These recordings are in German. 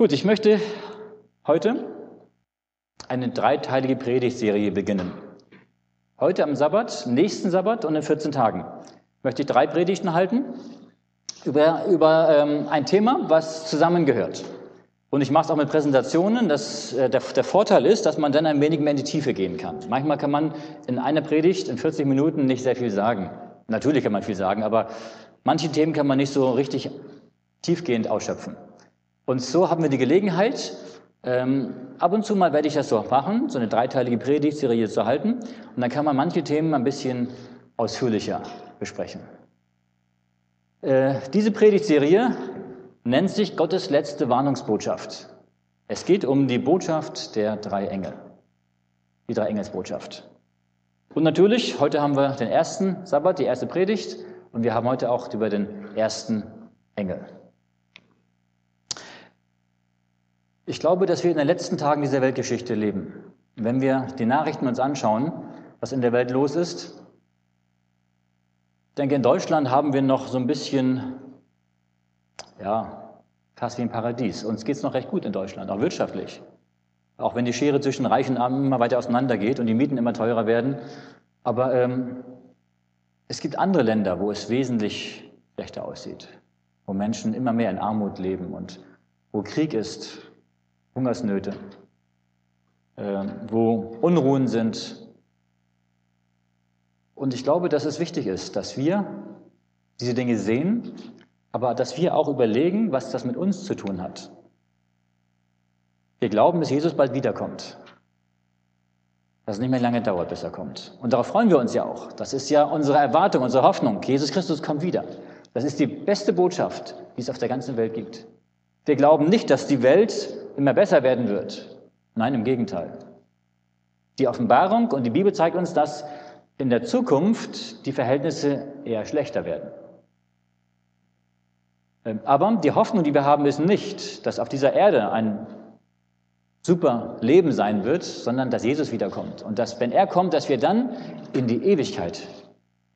Gut, ich möchte heute eine dreiteilige Predigtserie beginnen. Heute am Sabbat, nächsten Sabbat und in 14 Tagen möchte ich drei Predigten halten über, über ähm, ein Thema, was zusammengehört. Und ich mache es auch mit Präsentationen. Das, äh, der, der Vorteil ist, dass man dann ein wenig mehr in die Tiefe gehen kann. Manchmal kann man in einer Predigt in 40 Minuten nicht sehr viel sagen. Natürlich kann man viel sagen, aber manche Themen kann man nicht so richtig tiefgehend ausschöpfen. Und so haben wir die Gelegenheit, ähm, ab und zu mal werde ich das so machen, so eine dreiteilige Predigtserie zu halten. Und dann kann man manche Themen ein bisschen ausführlicher besprechen. Äh, diese Predigtserie nennt sich Gottes letzte Warnungsbotschaft. Es geht um die Botschaft der drei Engel, die drei Engelsbotschaft. Und natürlich, heute haben wir den ersten Sabbat, die erste Predigt, und wir haben heute auch über den ersten Engel. Ich glaube, dass wir in den letzten Tagen dieser Weltgeschichte leben. Wenn wir die Nachrichten uns anschauen, was in der Welt los ist, ich denke, in Deutschland haben wir noch so ein bisschen, ja, fast wie ein Paradies. Uns geht es noch recht gut in Deutschland, auch wirtschaftlich. Auch wenn die Schere zwischen Reich und Arm immer weiter auseinandergeht und die Mieten immer teurer werden. Aber ähm, es gibt andere Länder, wo es wesentlich schlechter aussieht, wo Menschen immer mehr in Armut leben und wo Krieg ist, Hungersnöte, äh, wo Unruhen sind, und ich glaube, dass es wichtig ist, dass wir diese Dinge sehen, aber dass wir auch überlegen, was das mit uns zu tun hat. Wir glauben, dass Jesus bald wiederkommt. Dass es nicht mehr lange dauert, bis er kommt. Und darauf freuen wir uns ja auch. Das ist ja unsere Erwartung, unsere Hoffnung. Jesus Christus kommt wieder. Das ist die beste Botschaft, die es auf der ganzen Welt gibt. Wir glauben nicht, dass die Welt immer besser werden wird. Nein, im Gegenteil. Die Offenbarung und die Bibel zeigt uns, dass in der Zukunft die Verhältnisse eher schlechter werden. Ähm, aber die Hoffnung, die wir haben, ist nicht, dass auf dieser Erde ein super Leben sein wird, sondern dass Jesus wiederkommt. Und dass, wenn er kommt, dass wir dann in die Ewigkeit,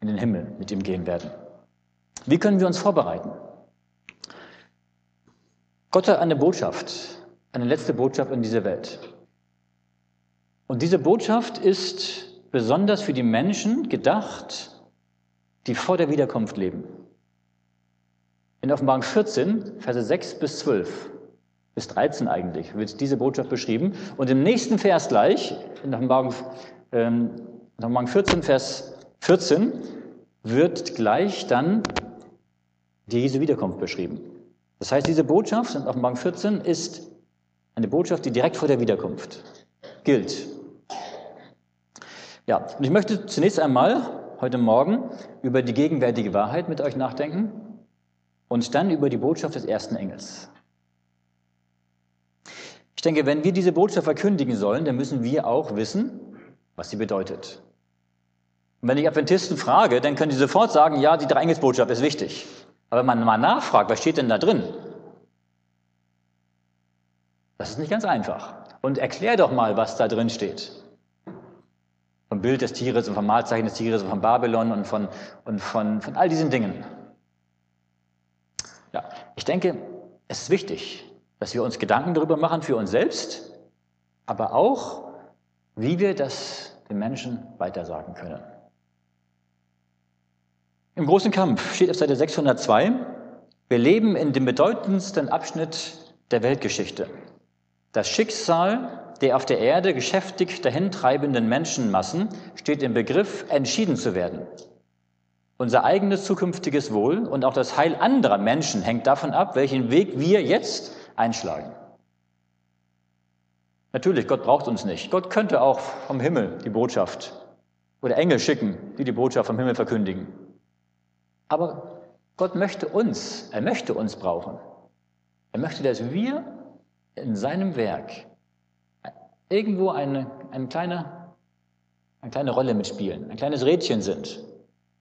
in den Himmel mit ihm gehen werden. Wie können wir uns vorbereiten? Gott hat eine Botschaft, eine letzte Botschaft in dieser Welt. Und diese Botschaft ist besonders für die Menschen gedacht, die vor der Wiederkunft leben. In Offenbarung 14, Verse 6 bis 12, bis 13 eigentlich, wird diese Botschaft beschrieben. Und im nächsten Vers gleich, in Offenbarung, ähm, Offenbarung 14, Vers 14, wird gleich dann die Jesu Wiederkunft beschrieben. Das heißt, diese Botschaft in Offenbarung 14 ist eine Botschaft, die direkt vor der Wiederkunft gilt. Ja, und ich möchte zunächst einmal heute Morgen über die gegenwärtige Wahrheit mit euch nachdenken und dann über die Botschaft des ersten Engels. Ich denke, wenn wir diese Botschaft verkündigen sollen, dann müssen wir auch wissen, was sie bedeutet. Und wenn ich Adventisten frage, dann können die sofort sagen, ja, die Dreieingelsbotschaft ist wichtig. Aber wenn man mal nachfragt, was steht denn da drin? Das ist nicht ganz einfach. Und erklär doch mal, was da drin steht vom Bild des Tieres und vom Mahlzeichen des Tieres und von Babylon und von, und von, von all diesen Dingen. Ja, ich denke, es ist wichtig, dass wir uns Gedanken darüber machen für uns selbst, aber auch, wie wir das den Menschen weitersagen können. Im großen Kampf steht auf Seite 602, wir leben in dem bedeutendsten Abschnitt der Weltgeschichte. Das Schicksal der auf der Erde geschäftig dahintreibenden Menschenmassen steht im Begriff, entschieden zu werden. Unser eigenes zukünftiges Wohl und auch das Heil anderer Menschen hängt davon ab, welchen Weg wir jetzt einschlagen. Natürlich, Gott braucht uns nicht. Gott könnte auch vom Himmel die Botschaft oder Engel schicken, die die Botschaft vom Himmel verkündigen. Aber Gott möchte uns, er möchte uns brauchen. Er möchte, dass wir in seinem Werk irgendwo eine, eine, kleine, eine kleine Rolle mitspielen, ein kleines Rädchen sind,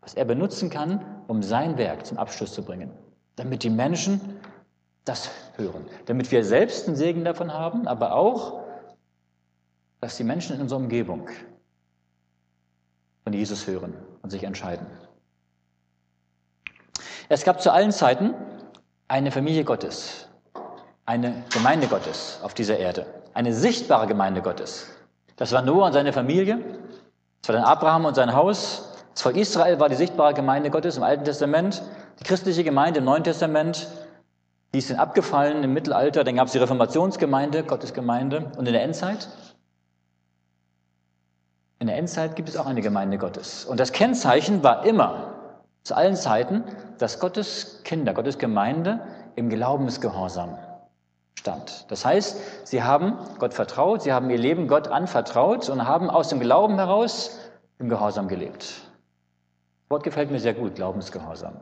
was er benutzen kann, um sein Werk zum Abschluss zu bringen, damit die Menschen das hören, damit wir selbst einen Segen davon haben, aber auch, dass die Menschen in unserer Umgebung von Jesus hören und sich entscheiden. Es gab zu allen Zeiten eine Familie Gottes. Eine Gemeinde Gottes auf dieser Erde. Eine sichtbare Gemeinde Gottes. Das war Noah und seine Familie. Das war dann Abraham und sein Haus. Das Volk Israel war die sichtbare Gemeinde Gottes im Alten Testament. Die christliche Gemeinde im Neuen Testament. Die sind abgefallen im Mittelalter. Dann gab es die Reformationsgemeinde, Gottes Gemeinde. Und in der Endzeit? In der Endzeit gibt es auch eine Gemeinde Gottes. Und das Kennzeichen war immer, zu allen Zeiten, dass Gottes Kinder, Gottes Gemeinde im Glaubensgehorsam stand. Das heißt, sie haben Gott vertraut, sie haben ihr Leben Gott anvertraut und haben aus dem Glauben heraus im Gehorsam gelebt. Das Wort gefällt mir sehr gut, Glaubensgehorsam.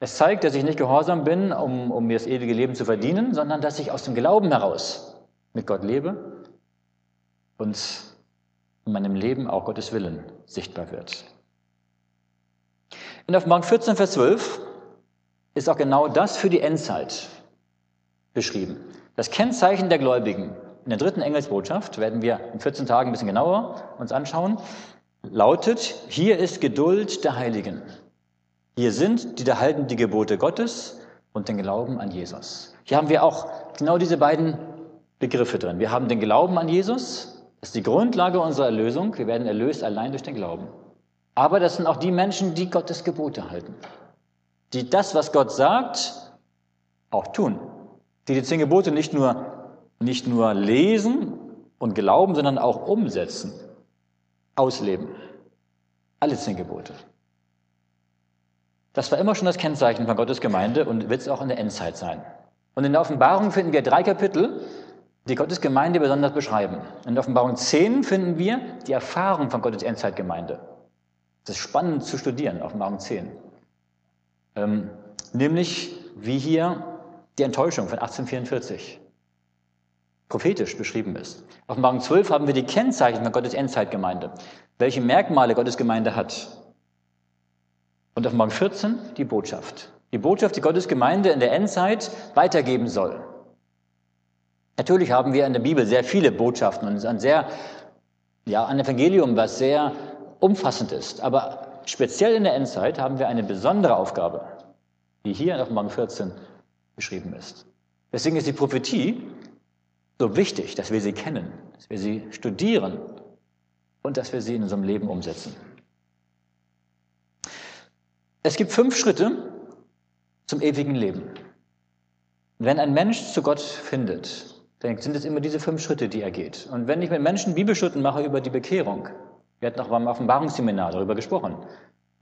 Es zeigt, dass ich nicht gehorsam bin, um, um mir das ewige Leben zu verdienen, sondern dass ich aus dem Glauben heraus mit Gott lebe und in meinem Leben auch Gottes Willen sichtbar wird. In Offenbarung 14, Vers 12 ist auch genau das für die Endzeit beschrieben. Das Kennzeichen der Gläubigen in der dritten Engelsbotschaft werden wir in 14 Tagen ein bisschen genauer uns anschauen, lautet, hier ist Geduld der Heiligen. Hier sind, die da halten die Gebote Gottes und den Glauben an Jesus. Hier haben wir auch genau diese beiden Begriffe drin. Wir haben den Glauben an Jesus, das ist die Grundlage unserer Erlösung. Wir werden erlöst allein durch den Glauben. Aber das sind auch die Menschen, die Gottes Gebote halten. Die das, was Gott sagt, auch tun. Die die zehn Gebote nicht nur, nicht nur lesen und glauben, sondern auch umsetzen, ausleben. Alle zehn Gebote. Das war immer schon das Kennzeichen von Gottes Gemeinde und wird es auch in der Endzeit sein. Und in der Offenbarung finden wir drei Kapitel, die Gottes Gemeinde besonders beschreiben. In Offenbarung 10 finden wir die Erfahrung von Gottes Endzeitgemeinde. Das ist spannend zu studieren, Offenbarung 10. Ähm, nämlich wie hier die Enttäuschung von 1844 prophetisch beschrieben ist. Offenbarung 12 haben wir die Kennzeichen von Gottes Endzeitgemeinde, welche Merkmale Gottes Gemeinde hat. Und Offenbarung 14 die Botschaft. Die Botschaft, die Gottes Gemeinde in der Endzeit weitergeben soll. Natürlich haben wir in der Bibel sehr viele Botschaften und es ist ein sehr, ja, ein Evangelium, was sehr umfassend ist. Aber speziell in der Endzeit haben wir eine besondere Aufgabe, die hier in Offenbarung 14 beschrieben ist. Deswegen ist die Prophetie so wichtig, dass wir sie kennen, dass wir sie studieren und dass wir sie in unserem Leben umsetzen. Es gibt fünf Schritte zum ewigen Leben. Wenn ein Mensch zu Gott findet, dann sind es immer diese fünf Schritte, die er geht. Und wenn ich mit Menschen Bibelstunden mache über die Bekehrung, wir hatten auch beim Offenbarungsseminar darüber gesprochen,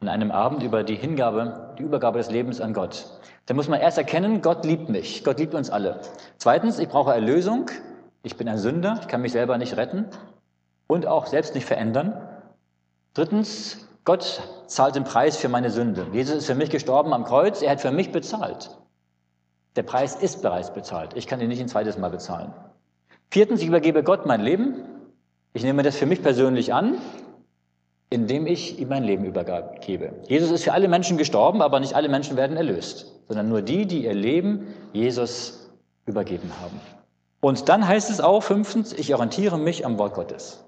an einem Abend über die Hingabe, die Übergabe des Lebens an Gott, dann muss man erst erkennen, Gott liebt mich, Gott liebt uns alle. Zweitens, ich brauche Erlösung, ich bin ein Sünder, ich kann mich selber nicht retten und auch selbst nicht verändern. Drittens, Gott zahlt den Preis für meine Sünde. Jesus ist für mich gestorben am Kreuz, er hat für mich bezahlt. Der Preis ist bereits bezahlt. Ich kann ihn nicht ein zweites Mal bezahlen. Viertens, ich übergebe Gott mein Leben. Ich nehme das für mich persönlich an, indem ich ihm mein Leben übergebe. Jesus ist für alle Menschen gestorben, aber nicht alle Menschen werden erlöst, sondern nur die, die ihr Leben Jesus übergeben haben. Und dann heißt es auch fünftens, ich orientiere mich am Wort Gottes.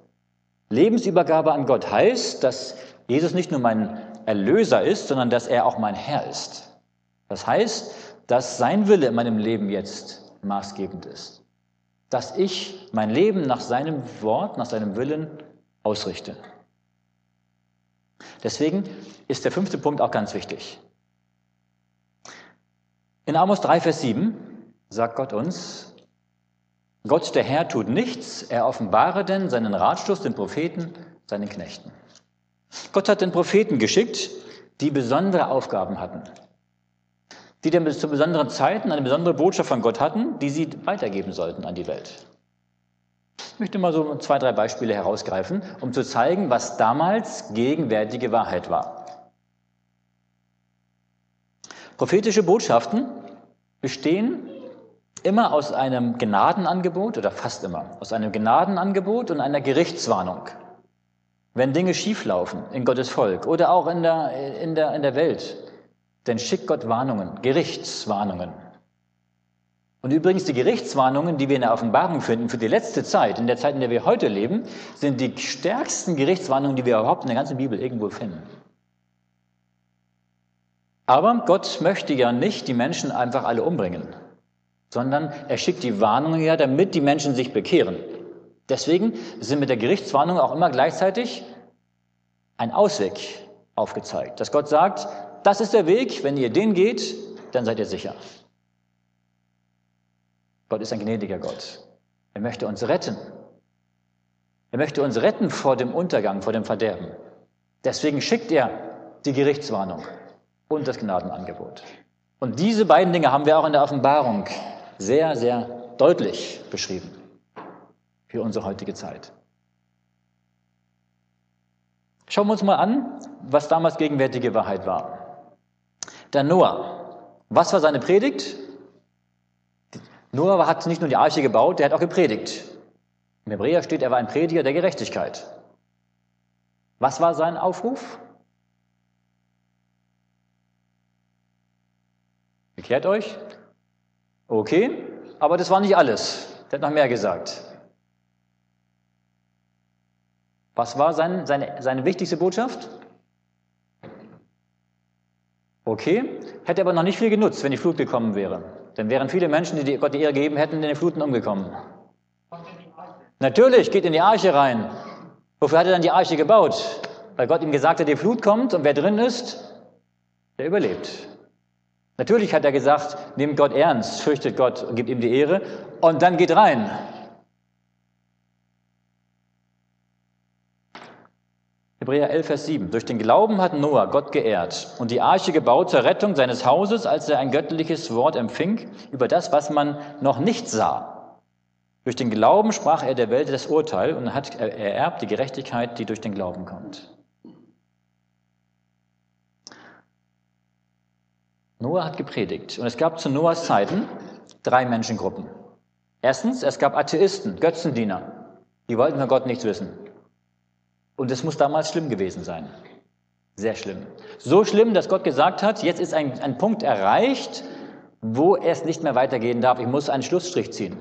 Lebensübergabe an Gott heißt, dass Jesus nicht nur mein Erlöser ist, sondern dass er auch mein Herr ist. Das heißt, dass sein Wille in meinem Leben jetzt maßgebend ist. Dass ich mein Leben nach seinem Wort, nach seinem Willen ausrichte. Deswegen ist der fünfte Punkt auch ganz wichtig. In Amos 3, Vers 7 sagt Gott uns, Gott der Herr tut nichts, er offenbare denn seinen Ratschluss den Propheten, seinen Knechten. Gott hat den Propheten geschickt, die besondere Aufgaben hatten die dann zu besonderen Zeiten eine besondere Botschaft von Gott hatten, die sie weitergeben sollten an die Welt. Ich möchte mal so zwei, drei Beispiele herausgreifen, um zu zeigen, was damals gegenwärtige Wahrheit war. Prophetische Botschaften bestehen immer aus einem Gnadenangebot oder fast immer aus einem Gnadenangebot und einer Gerichtswarnung. Wenn Dinge schieflaufen in Gottes Volk oder auch in der, in der, in der Welt, denn schickt Gott Warnungen, Gerichtswarnungen. Und übrigens die Gerichtswarnungen, die wir in der Offenbarung finden für die letzte Zeit, in der Zeit, in der wir heute leben, sind die stärksten Gerichtswarnungen, die wir überhaupt in der ganzen Bibel irgendwo finden. Aber Gott möchte ja nicht die Menschen einfach alle umbringen. sondern er schickt die Warnungen her, damit die Menschen sich bekehren. Deswegen sind mit der Gerichtswarnung auch immer gleichzeitig ein Ausweg aufgezeigt, dass Gott sagt, das ist der Weg, wenn ihr den geht, dann seid ihr sicher. Gott ist ein gnädiger Gott. Er möchte uns retten. Er möchte uns retten vor dem Untergang, vor dem Verderben. Deswegen schickt er die Gerichtswarnung und das Gnadenangebot. Und diese beiden Dinge haben wir auch in der Offenbarung sehr, sehr deutlich beschrieben für unsere heutige Zeit. Schauen wir uns mal an, was damals gegenwärtige Wahrheit war. Der Noah, was war seine Predigt? Noah hat nicht nur die Arche gebaut, der hat auch gepredigt. Im Hebräer steht, er war ein Prediger der Gerechtigkeit. Was war sein Aufruf? Bekehrt euch? Okay, aber das war nicht alles. Der hat noch mehr gesagt. Was war sein, seine, seine wichtigste Botschaft? Okay, hätte aber noch nicht viel genutzt, wenn die Flut gekommen wäre. Dann wären viele Menschen, die Gott die Ehre gegeben hätten, in den Fluten umgekommen. Natürlich, geht in die Arche rein. Wofür hat er dann die Arche gebaut? Weil Gott ihm gesagt hat, die Flut kommt und wer drin ist, der überlebt. Natürlich hat er gesagt, nehmt Gott ernst, fürchtet Gott und gibt ihm die Ehre und dann geht rein. Hebräer 11, Vers 7. Durch den Glauben hat Noah Gott geehrt und die Arche gebaut zur Rettung seines Hauses, als er ein göttliches Wort empfing über das, was man noch nicht sah. Durch den Glauben sprach er der Welt das Urteil und hat ererbt die Gerechtigkeit, die durch den Glauben kommt. Noah hat gepredigt und es gab zu Noahs Zeiten drei Menschengruppen. Erstens, es gab Atheisten, Götzendiener. Die wollten von Gott nichts wissen. Und es muss damals schlimm gewesen sein. Sehr schlimm. So schlimm, dass Gott gesagt hat, jetzt ist ein, ein Punkt erreicht, wo es nicht mehr weitergehen darf. Ich muss einen Schlussstrich ziehen.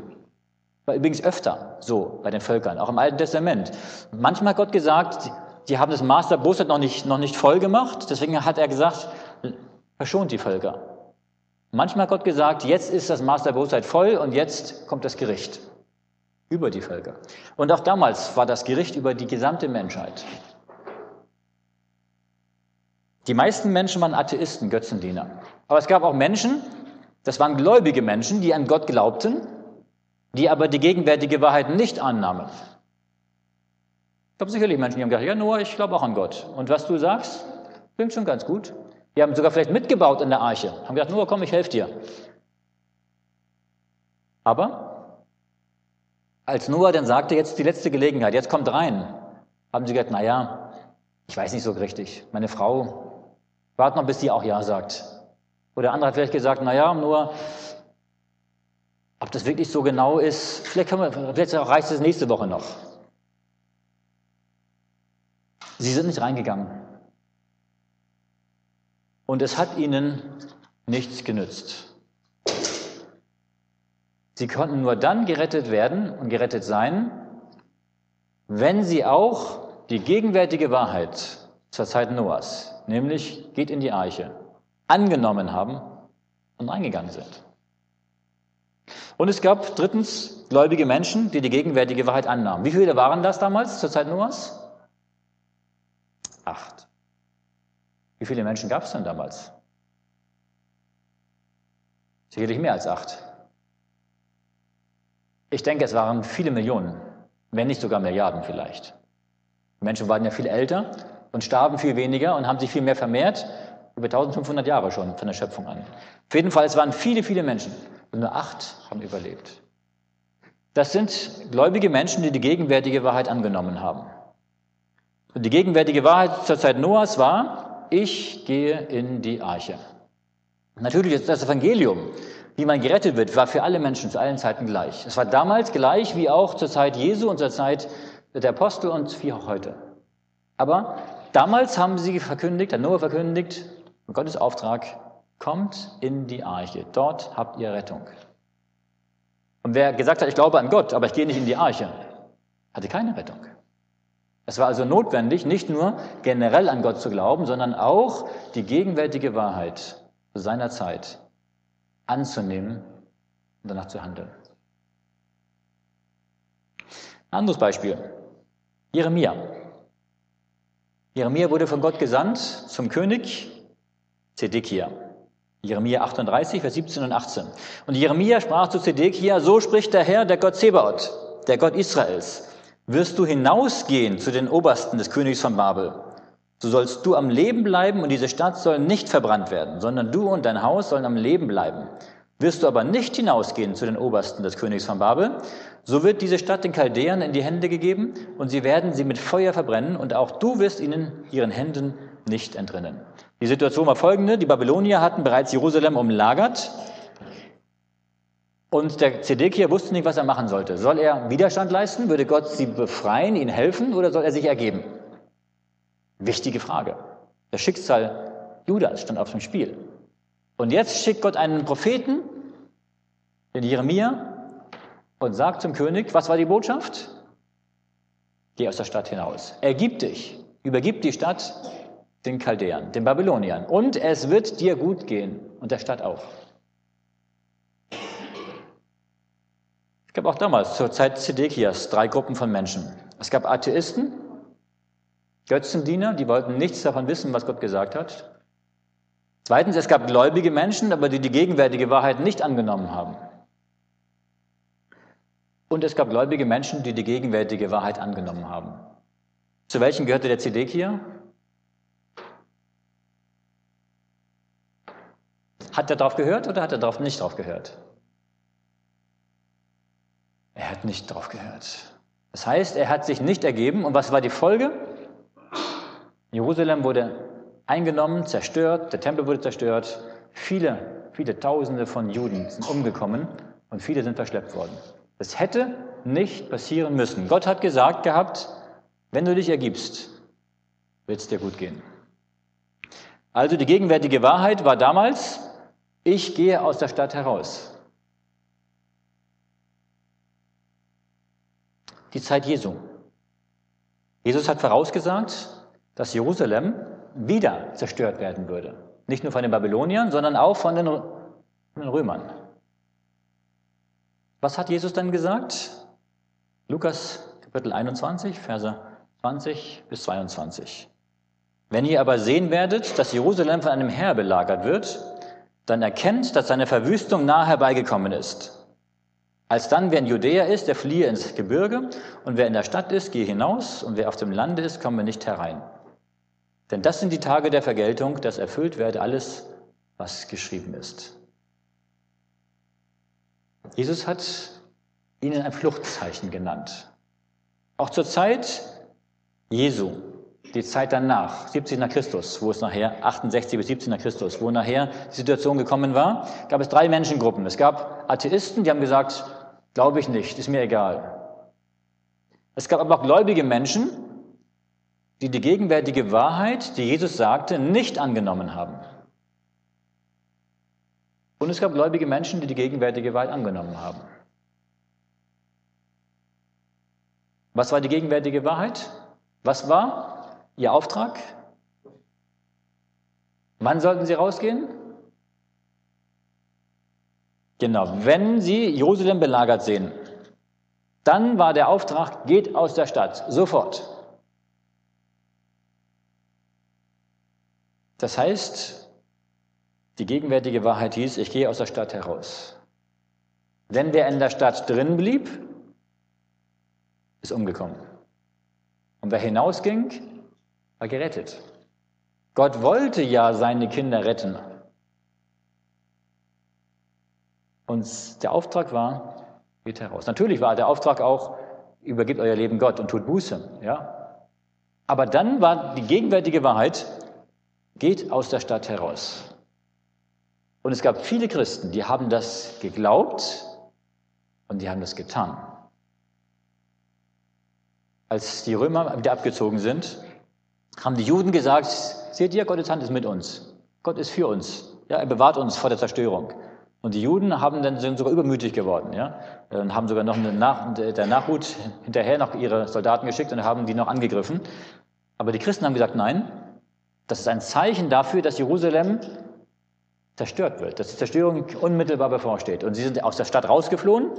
War übrigens öfter so bei den Völkern, auch im Alten Testament. Manchmal hat Gott gesagt, die haben das Maß der Bosheit noch nicht, noch nicht voll gemacht. Deswegen hat er gesagt, verschont die Völker. Manchmal hat Gott gesagt, jetzt ist das Maß der Bosheit voll und jetzt kommt das Gericht über die Völker. Und auch damals war das Gericht über die gesamte Menschheit. Die meisten Menschen waren Atheisten, Götzendiener. Aber es gab auch Menschen, das waren gläubige Menschen, die an Gott glaubten, die aber die gegenwärtige Wahrheit nicht annahmen. Ich glaube sicherlich Menschen, die haben gesagt, ja Noah, ich glaube auch an Gott. Und was du sagst, klingt schon ganz gut. Die haben sogar vielleicht mitgebaut in der Arche. Haben gesagt, Noah, komm, ich helfe dir. Aber als Noah dann sagte, jetzt die letzte Gelegenheit, jetzt kommt rein, haben sie gesagt, na ja, ich weiß nicht so richtig. Meine Frau, wart noch, bis die auch Ja sagt. Oder andere hat vielleicht gesagt, na ja, nur, ob das wirklich so genau ist, vielleicht, können wir, vielleicht reicht es nächste Woche noch. Sie sind nicht reingegangen. Und es hat ihnen nichts genützt. Sie konnten nur dann gerettet werden und gerettet sein, wenn sie auch die gegenwärtige Wahrheit zur Zeit Noahs, nämlich geht in die Arche, angenommen haben und eingegangen sind. Und es gab drittens gläubige Menschen, die die gegenwärtige Wahrheit annahmen. Wie viele waren das damals zur Zeit Noahs? Acht. Wie viele Menschen gab es denn damals? Sicherlich mehr als acht. Ich denke, es waren viele Millionen, wenn nicht sogar Milliarden vielleicht. Die Menschen waren ja viel älter und starben viel weniger und haben sich viel mehr vermehrt, über 1500 Jahre schon von der Schöpfung an. Auf jeden Fall, es waren viele, viele Menschen und nur acht haben überlebt. Das sind gläubige Menschen, die die gegenwärtige Wahrheit angenommen haben. Und die gegenwärtige Wahrheit zur Zeit Noahs war, ich gehe in die Arche. Natürlich ist das Evangelium, wie man gerettet wird, war für alle Menschen zu allen Zeiten gleich. Es war damals gleich wie auch zur Zeit Jesu und zur Zeit der Apostel und wie auch heute. Aber damals haben sie verkündigt, hat Noah verkündigt, Gottes Auftrag, kommt in die Arche, dort habt ihr Rettung. Und wer gesagt hat, ich glaube an Gott, aber ich gehe nicht in die Arche, hatte keine Rettung. Es war also notwendig, nicht nur generell an Gott zu glauben, sondern auch die gegenwärtige Wahrheit seiner Zeit anzunehmen und danach zu handeln. Ein anderes Beispiel. Jeremia. Jeremia wurde von Gott gesandt zum König Zedekia. Jeremia 38, Vers 17 und 18. Und Jeremia sprach zu Zedekia, so spricht der Herr, der Gott Zebaoth, der Gott Israels. Wirst du hinausgehen zu den Obersten des Königs von Babel, so sollst du am Leben bleiben und diese Stadt soll nicht verbrannt werden, sondern du und dein Haus sollen am Leben bleiben. Wirst du aber nicht hinausgehen zu den Obersten des Königs von Babel, so wird diese Stadt den Chaldäern in die Hände gegeben und sie werden sie mit Feuer verbrennen und auch du wirst ihnen ihren Händen nicht entrinnen. Die Situation war folgende. Die Babylonier hatten bereits Jerusalem umlagert und der Zedekia wusste nicht, was er machen sollte. Soll er Widerstand leisten? Würde Gott sie befreien, ihnen helfen oder soll er sich ergeben? Wichtige Frage. Das Schicksal Judas stand auf dem Spiel. Und jetzt schickt Gott einen Propheten, den Jeremia, und sagt zum König, was war die Botschaft? Geh aus der Stadt hinaus. Ergib dich, übergib die Stadt den Chaldäern, den Babyloniern. Und es wird dir gut gehen und der Stadt auch. Es gab auch damals zur Zeit Zedekias drei Gruppen von Menschen. Es gab Atheisten, Götzendiener, die wollten nichts davon wissen, was Gott gesagt hat. Zweitens, es gab gläubige Menschen, aber die die gegenwärtige Wahrheit nicht angenommen haben. Und es gab gläubige Menschen, die die gegenwärtige Wahrheit angenommen haben. Zu welchen gehörte der Zedekia? Hat er darauf gehört oder hat er darauf nicht darauf gehört? Er hat nicht darauf gehört. Das heißt, er hat sich nicht ergeben. Und was war die Folge? Jerusalem wurde eingenommen, zerstört, der Tempel wurde zerstört, viele, viele Tausende von Juden sind umgekommen und viele sind verschleppt worden. Das hätte nicht passieren müssen. Gott hat gesagt gehabt, wenn du dich ergibst, wird es dir gut gehen. Also die gegenwärtige Wahrheit war damals, ich gehe aus der Stadt heraus. Die Zeit Jesu. Jesus hat vorausgesagt, dass Jerusalem wieder zerstört werden würde. Nicht nur von den Babyloniern, sondern auch von den Römern. Was hat Jesus dann gesagt? Lukas Kapitel 21, Verse 20 bis 22. Wenn ihr aber sehen werdet, dass Jerusalem von einem Herr belagert wird, dann erkennt, dass seine Verwüstung nahe herbeigekommen ist. Alsdann, wer in Judäa ist, der fliehe ins Gebirge, und wer in der Stadt ist, gehe hinaus, und wer auf dem Lande ist, komme nicht herein. Denn das sind die Tage der Vergeltung, dass erfüllt werde alles, was geschrieben ist. Jesus hat ihnen ein Fluchtzeichen genannt. Auch zur Zeit Jesu, die Zeit danach, 70 nach Christus, wo es nachher, 68 bis 70 nach Christus, wo nachher die Situation gekommen war, gab es drei Menschengruppen. Es gab Atheisten, die haben gesagt, glaube ich nicht, ist mir egal. Es gab aber auch gläubige Menschen, die die gegenwärtige Wahrheit, die Jesus sagte, nicht angenommen haben. Und es gab gläubige Menschen, die die gegenwärtige Wahrheit angenommen haben. Was war die gegenwärtige Wahrheit? Was war ihr Auftrag? Wann sollten sie rausgehen? Genau, wenn sie Jerusalem belagert sehen, dann war der Auftrag, geht aus der Stadt, sofort. Das heißt, die gegenwärtige Wahrheit hieß, ich gehe aus der Stadt heraus. Wenn wer in der Stadt drin blieb, ist umgekommen. Und wer hinausging, war gerettet. Gott wollte ja seine Kinder retten. Und der Auftrag war, geht heraus. Natürlich war der Auftrag auch, übergebt euer Leben Gott und tut Buße. Ja? Aber dann war die gegenwärtige Wahrheit, Geht aus der Stadt heraus. Und es gab viele Christen, die haben das geglaubt und die haben das getan. Als die Römer wieder abgezogen sind, haben die Juden gesagt, seht ihr, Gottes Hand ist mit uns. Gott ist für uns. Ja, er bewahrt uns vor der Zerstörung. Und die Juden haben dann, sind sogar übermütig geworden, ja, und haben sogar noch eine Nach der Nachhut hinterher noch ihre Soldaten geschickt und haben die noch angegriffen. Aber die Christen haben gesagt, nein, das ist ein Zeichen dafür, dass Jerusalem zerstört wird, dass die Zerstörung unmittelbar bevorsteht. Und sie sind aus der Stadt rausgeflohen,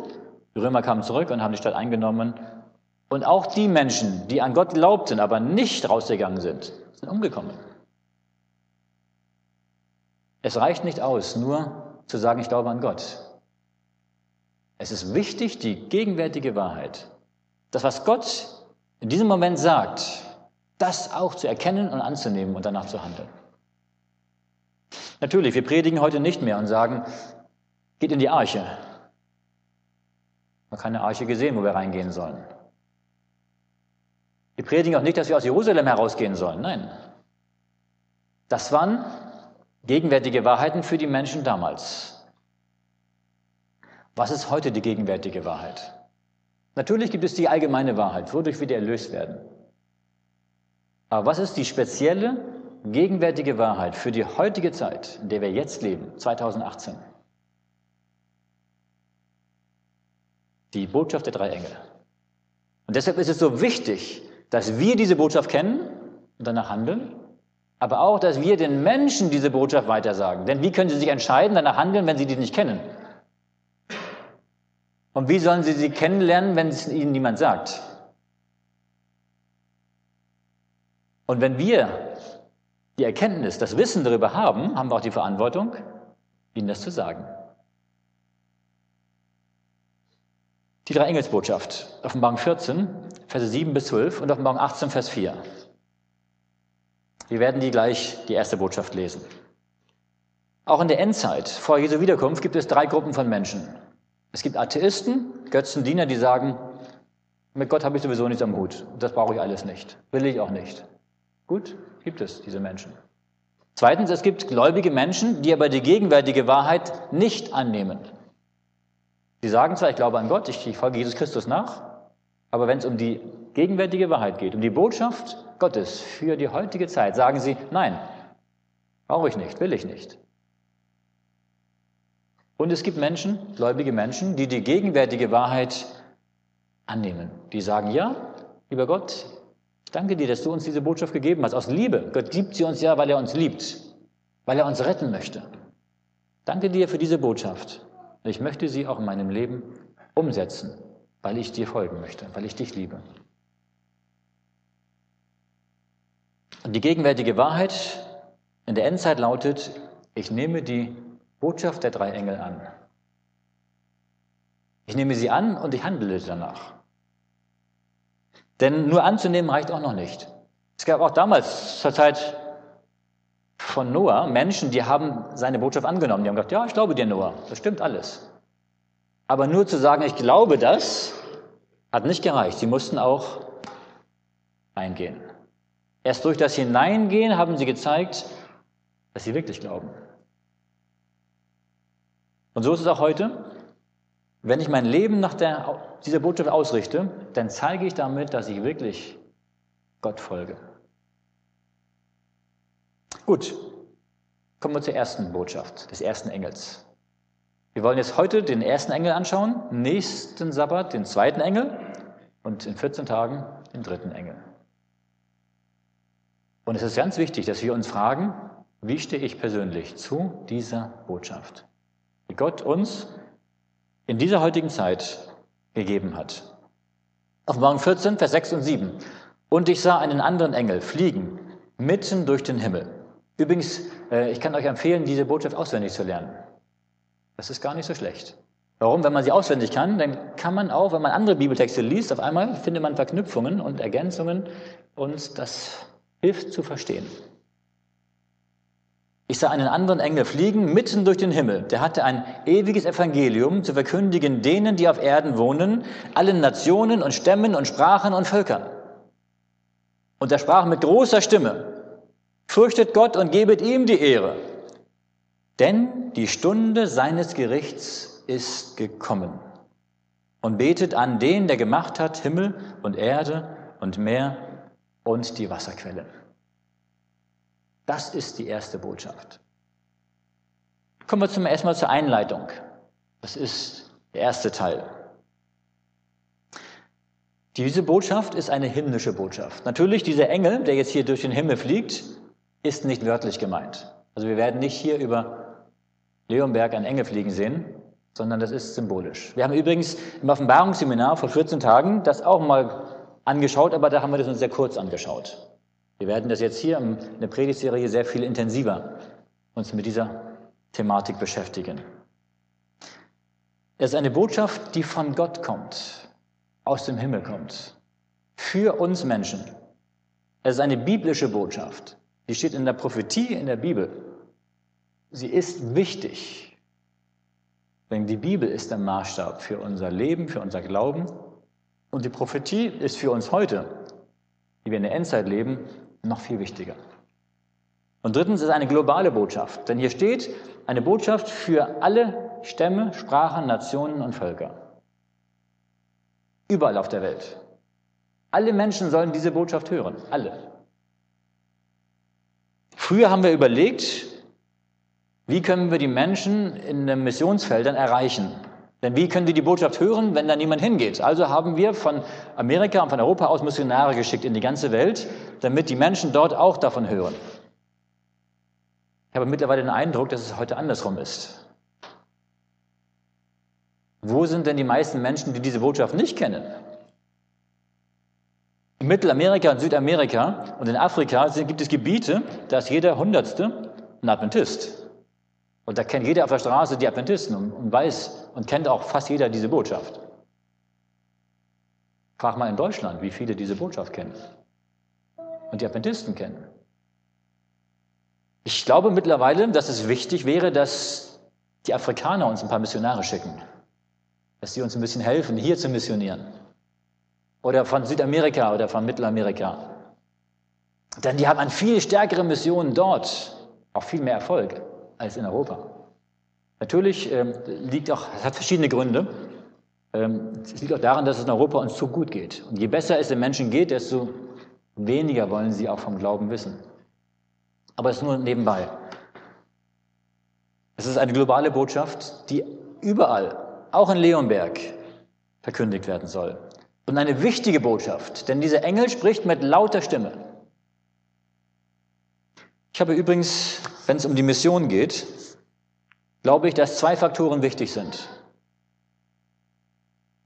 die Römer kamen zurück und haben die Stadt eingenommen. Und auch die Menschen, die an Gott glaubten, aber nicht rausgegangen sind, sind umgekommen. Es reicht nicht aus, nur zu sagen, ich glaube an Gott. Es ist wichtig, die gegenwärtige Wahrheit, das, was Gott in diesem Moment sagt, das auch zu erkennen und anzunehmen und danach zu handeln. Natürlich, wir predigen heute nicht mehr und sagen, geht in die Arche. Wir haben keine Arche gesehen, wo wir reingehen sollen. Wir predigen auch nicht, dass wir aus Jerusalem herausgehen sollen. Nein. Das waren gegenwärtige Wahrheiten für die Menschen damals. Was ist heute die gegenwärtige Wahrheit? Natürlich gibt es die allgemeine Wahrheit, wodurch wir erlöst werden. Aber was ist die spezielle, gegenwärtige Wahrheit für die heutige Zeit, in der wir jetzt leben, 2018? Die Botschaft der drei Engel. Und deshalb ist es so wichtig, dass wir diese Botschaft kennen und danach handeln, aber auch, dass wir den Menschen diese Botschaft weitersagen. Denn wie können sie sich entscheiden, danach handeln, wenn sie die nicht kennen? Und wie sollen sie sie kennenlernen, wenn es ihnen niemand sagt? Und wenn wir die Erkenntnis, das Wissen darüber haben, haben wir auch die Verantwortung, ihnen das zu sagen. Die drei Engelsbotschaft, Offenbarung 14, Verse 7 bis 12 und Offenbarung 18, Vers 4. Wir werden die gleich die erste Botschaft lesen. Auch in der Endzeit, vor Jesu Wiederkunft, gibt es drei Gruppen von Menschen. Es gibt Atheisten, Götzendiener, die sagen, mit Gott habe ich sowieso nichts am Hut. Das brauche ich alles nicht. Will ich auch nicht. Gut, gibt es diese Menschen. Zweitens, es gibt gläubige Menschen, die aber die gegenwärtige Wahrheit nicht annehmen. Sie sagen zwar, ich glaube an Gott, ich, ich folge Jesus Christus nach, aber wenn es um die gegenwärtige Wahrheit geht, um die Botschaft Gottes für die heutige Zeit, sagen sie, nein, brauche ich nicht, will ich nicht. Und es gibt Menschen, gläubige Menschen, die die gegenwärtige Wahrheit annehmen. Die sagen, ja, lieber Gott, ich danke dir, dass du uns diese Botschaft gegeben hast, aus Liebe. Gott gibt sie uns ja, weil er uns liebt, weil er uns retten möchte. Danke dir für diese Botschaft. Ich möchte sie auch in meinem Leben umsetzen, weil ich dir folgen möchte, weil ich dich liebe. Und die gegenwärtige Wahrheit in der Endzeit lautet, ich nehme die Botschaft der drei Engel an. Ich nehme sie an und ich handle danach. Denn nur anzunehmen reicht auch noch nicht. Es gab auch damals zur Zeit von Noah Menschen, die haben seine Botschaft angenommen. Die haben gesagt, ja, ich glaube dir, Noah, das stimmt alles. Aber nur zu sagen, ich glaube das, hat nicht gereicht. Sie mussten auch eingehen. Erst durch das Hineingehen haben sie gezeigt, dass sie wirklich glauben. Und so ist es auch heute. Wenn ich mein Leben nach der, dieser Botschaft ausrichte, dann zeige ich damit, dass ich wirklich Gott folge. Gut, kommen wir zur ersten Botschaft des ersten Engels. Wir wollen jetzt heute den ersten Engel anschauen, nächsten Sabbat den zweiten Engel und in 14 Tagen den dritten Engel. Und es ist ganz wichtig, dass wir uns fragen, wie stehe ich persönlich zu dieser Botschaft, die Gott uns in dieser heutigen Zeit gegeben hat. Offenbarung 14, Vers 6 und 7. Und ich sah einen anderen Engel fliegen mitten durch den Himmel. Übrigens, äh, ich kann euch empfehlen, diese Botschaft auswendig zu lernen. Das ist gar nicht so schlecht. Warum? Wenn man sie auswendig kann, dann kann man auch, wenn man andere Bibeltexte liest, auf einmal findet man Verknüpfungen und Ergänzungen und das hilft zu verstehen. Ich sah einen anderen Engel fliegen mitten durch den Himmel. Der hatte ein ewiges Evangelium zu verkündigen denen, die auf Erden wohnen, allen Nationen und Stämmen und Sprachen und Völkern. Und er sprach mit großer Stimme, fürchtet Gott und gebet ihm die Ehre, denn die Stunde seines Gerichts ist gekommen. Und betet an den, der gemacht hat Himmel und Erde und Meer und die Wasserquellen. Das ist die erste Botschaft. Kommen wir zum erstmal zur Einleitung. Das ist der erste Teil. Diese Botschaft ist eine himmlische Botschaft. Natürlich, dieser Engel, der jetzt hier durch den Himmel fliegt, ist nicht wörtlich gemeint. Also wir werden nicht hier über Leonberg einen Engel fliegen sehen, sondern das ist symbolisch. Wir haben übrigens im Offenbarungsseminar vor 14 Tagen das auch mal angeschaut, aber da haben wir das uns sehr kurz angeschaut. Wir werden das jetzt hier in der Predigtserie sehr viel intensiver uns mit dieser Thematik beschäftigen. Es ist eine Botschaft, die von Gott kommt, aus dem Himmel kommt, für uns Menschen. Es ist eine biblische Botschaft. Die steht in der Prophetie in der Bibel. Sie ist wichtig, denn die Bibel ist der Maßstab für unser Leben, für unser Glauben. Und die Prophetie ist für uns heute, die wir in der Endzeit leben, noch viel wichtiger. Und drittens ist eine globale Botschaft, denn hier steht eine Botschaft für alle Stämme, Sprachen, Nationen und Völker. Überall auf der Welt. Alle Menschen sollen diese Botschaft hören, alle. Früher haben wir überlegt, wie können wir die Menschen in den Missionsfeldern erreichen? Denn wie können die die Botschaft hören, wenn da niemand hingeht? Also haben wir von Amerika und von Europa aus Missionare geschickt in die ganze Welt, damit die Menschen dort auch davon hören. Ich habe mittlerweile den Eindruck, dass es heute andersrum ist. Wo sind denn die meisten Menschen, die diese Botschaft nicht kennen? In Mittelamerika und Südamerika und in Afrika gibt es Gebiete, da ist jeder Hundertste ein Adventist. Und da kennt jeder auf der Straße die Adventisten und, und weiß und kennt auch fast jeder diese Botschaft. Frag mal in Deutschland, wie viele diese Botschaft kennen und die Adventisten kennen. Ich glaube mittlerweile, dass es wichtig wäre, dass die Afrikaner uns ein paar Missionare schicken, dass sie uns ein bisschen helfen, hier zu missionieren. Oder von Südamerika oder von Mittelamerika. Denn die haben an viel stärkere Missionen dort, auch viel mehr Erfolg als in Europa. Natürlich ähm, liegt auch, es hat verschiedene Gründe. Ähm, es liegt auch daran, dass es in Europa uns zu gut geht. Und je besser es den Menschen geht, desto weniger wollen sie auch vom Glauben wissen. Aber es ist nur nebenbei. Es ist eine globale Botschaft, die überall, auch in Leonberg, verkündigt werden soll. Und eine wichtige Botschaft, denn dieser Engel spricht mit lauter Stimme. Ich habe übrigens wenn es um die Mission geht, glaube ich, dass zwei Faktoren wichtig sind.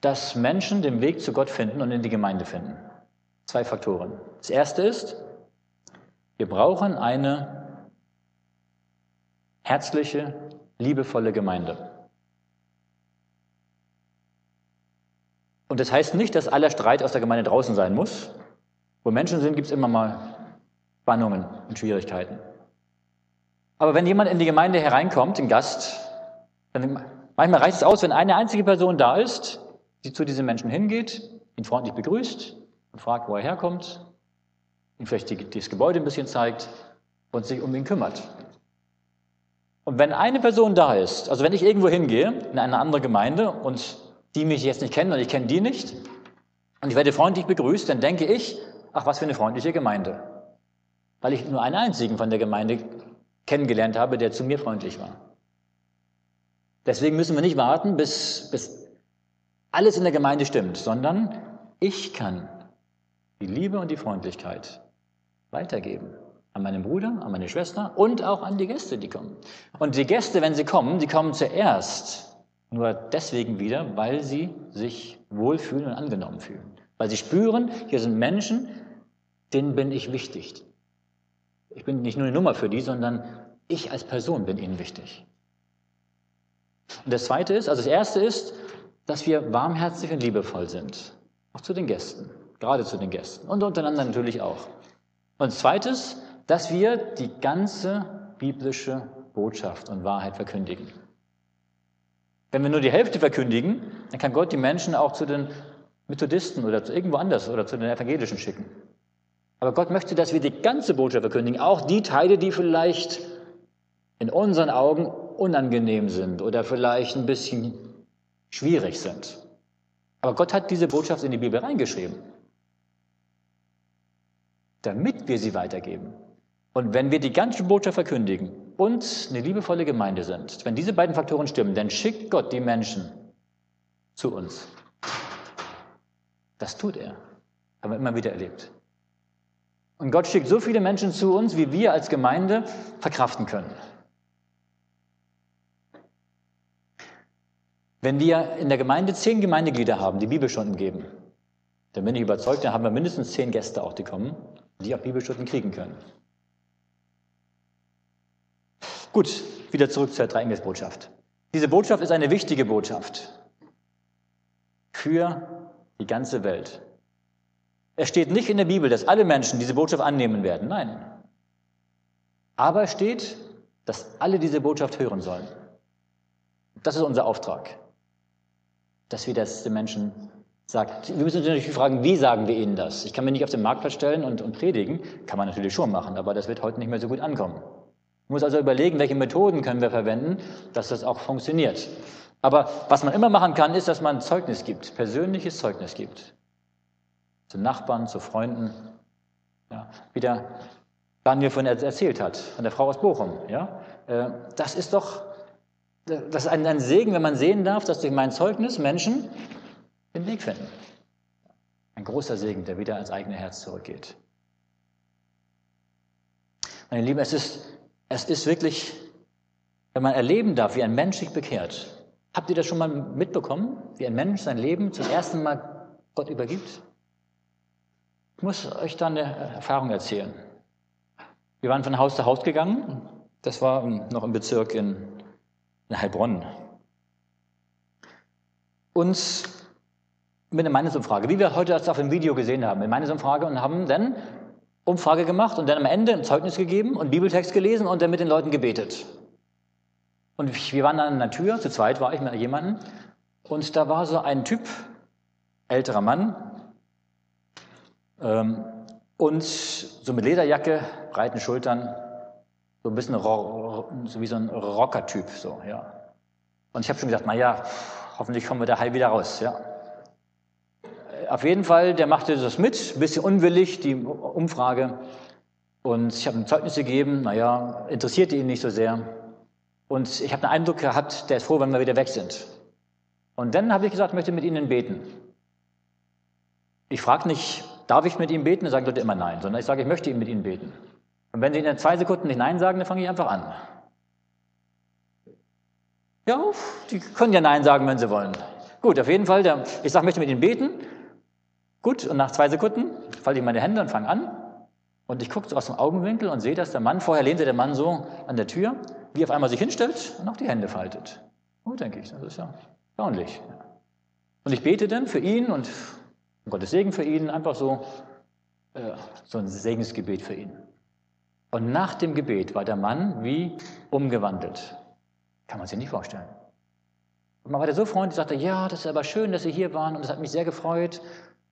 Dass Menschen den Weg zu Gott finden und in die Gemeinde finden. Zwei Faktoren. Das erste ist, wir brauchen eine herzliche, liebevolle Gemeinde. Und das heißt nicht, dass aller Streit aus der Gemeinde draußen sein muss. Wo Menschen sind, gibt es immer mal Spannungen und Schwierigkeiten. Aber wenn jemand in die Gemeinde hereinkommt, ein Gast, dann manchmal reicht es aus, wenn eine einzige Person da ist, die zu diesem Menschen hingeht, ihn freundlich begrüßt und fragt, wo er herkommt, ihm vielleicht die, das Gebäude ein bisschen zeigt und sich um ihn kümmert. Und wenn eine Person da ist, also wenn ich irgendwo hingehe, in eine andere Gemeinde und die mich jetzt nicht kennen und ich kenne die nicht, und ich werde freundlich begrüßt, dann denke ich, ach, was für eine freundliche Gemeinde. Weil ich nur einen einzigen von der Gemeinde kennengelernt habe, der zu mir freundlich war. Deswegen müssen wir nicht warten, bis, bis alles in der Gemeinde stimmt, sondern ich kann die Liebe und die Freundlichkeit weitergeben. An meinen Bruder, an meine Schwester und auch an die Gäste, die kommen. Und die Gäste, wenn sie kommen, die kommen zuerst nur deswegen wieder, weil sie sich wohlfühlen und angenommen fühlen. Weil sie spüren, hier sind Menschen, denen bin ich wichtig. Ich bin nicht nur eine Nummer für die, sondern ich als Person bin ihnen wichtig. Und das Zweite ist, also das Erste ist, dass wir warmherzig und liebevoll sind. Auch zu den Gästen, gerade zu den Gästen und untereinander natürlich auch. Und zweites, dass wir die ganze biblische Botschaft und Wahrheit verkündigen. Wenn wir nur die Hälfte verkündigen, dann kann Gott die Menschen auch zu den Methodisten oder zu irgendwo anders oder zu den Evangelischen schicken. Aber Gott möchte, dass wir die ganze Botschaft verkündigen, auch die Teile, die vielleicht in unseren Augen unangenehm sind oder vielleicht ein bisschen schwierig sind. Aber Gott hat diese Botschaft in die Bibel reingeschrieben, damit wir sie weitergeben. Und wenn wir die ganze Botschaft verkündigen und eine liebevolle Gemeinde sind, wenn diese beiden Faktoren stimmen, dann schickt Gott die Menschen zu uns. Das tut er. Haben wir immer wieder erlebt. Und Gott schickt so viele Menschen zu uns, wie wir als Gemeinde verkraften können. Wenn wir in der Gemeinde zehn Gemeindeglieder haben, die Bibelstunden geben, dann bin ich überzeugt, dann haben wir mindestens zehn Gäste auch, die kommen, die auch Bibelstunden kriegen können. Gut, wieder zurück zur Dreieingelsbotschaft. Diese Botschaft ist eine wichtige Botschaft für die ganze Welt. Es steht nicht in der Bibel, dass alle Menschen diese Botschaft annehmen werden. Nein. Aber es steht, dass alle diese Botschaft hören sollen. Das ist unser Auftrag, dass wir das den Menschen sagen. Wir müssen uns natürlich fragen, wie sagen wir ihnen das? Ich kann mich nicht auf den Marktplatz stellen und, und predigen. Kann man natürlich schon machen, aber das wird heute nicht mehr so gut ankommen. Man muss also überlegen, welche Methoden können wir verwenden, dass das auch funktioniert. Aber was man immer machen kann, ist, dass man Zeugnis gibt, persönliches Zeugnis gibt. Zu Nachbarn, zu Freunden. Ja, wie der Daniel von erzählt hat, von der Frau aus Bochum. Ja, äh, das ist doch das ist ein, ein Segen, wenn man sehen darf, dass durch mein Zeugnis Menschen den Weg finden. Ein großer Segen, der wieder ans eigene Herz zurückgeht. Meine Lieben, es ist, es ist wirklich, wenn man erleben darf, wie ein Mensch sich bekehrt, Habt ihr das schon mal mitbekommen, wie ein Mensch sein Leben zum ersten Mal Gott übergibt? Ich muss euch da eine Erfahrung erzählen. Wir waren von Haus zu Haus gegangen. Das war noch im Bezirk in, in Heilbronn. Und mit einer Meinungsumfrage, wie wir heute das auf dem Video gesehen haben, eine Meinungsumfrage und haben dann Umfrage gemacht und dann am Ende ein Zeugnis gegeben und Bibeltext gelesen und dann mit den Leuten gebetet. Und wir waren dann an der Tür, zu zweit war ich mit jemandem, und da war so ein Typ, älterer Mann, ähm, und so mit Lederjacke, breiten Schultern, so ein bisschen so wie so ein Rocker-Typ, so, ja. Und ich habe schon gesagt, naja, hoffentlich kommen wir da heil wieder raus, ja. Auf jeden Fall, der machte das mit, ein bisschen unwillig, die Umfrage. Und ich habe ein Zeugnis gegeben, naja, interessierte ihn nicht so sehr. Und ich habe den Eindruck gehabt, der ist froh, wenn wir wieder weg sind. Und dann habe ich gesagt, ich möchte mit Ihnen beten. Ich frage nicht, darf ich mit Ihnen beten? Dann sagen Leute immer nein, sondern ich sage, ich möchte mit Ihnen beten. Und wenn Sie in zwei Sekunden nicht nein sagen, dann fange ich einfach an. Ja, die können ja nein sagen, wenn sie wollen. Gut, auf jeden Fall, ich sage, möchte mit Ihnen beten. Gut, und nach zwei Sekunden falte ich meine Hände und fange an. Und ich gucke so aus dem Augenwinkel und sehe, dass der Mann, vorher lehnte der Mann so an der Tür, wie auf einmal sich hinstellt und auch die Hände faltet. Gut, denke ich, das ist ja erstaunlich. Und ich bete dann für ihn und Gottes Segen für ihn, einfach so, äh, so ein Segensgebet für ihn. Und nach dem Gebet war der Mann wie umgewandelt. Kann man sich nicht vorstellen. Und man war der so freundlich, sagte, ja, das ist aber schön, dass Sie hier waren und das hat mich sehr gefreut.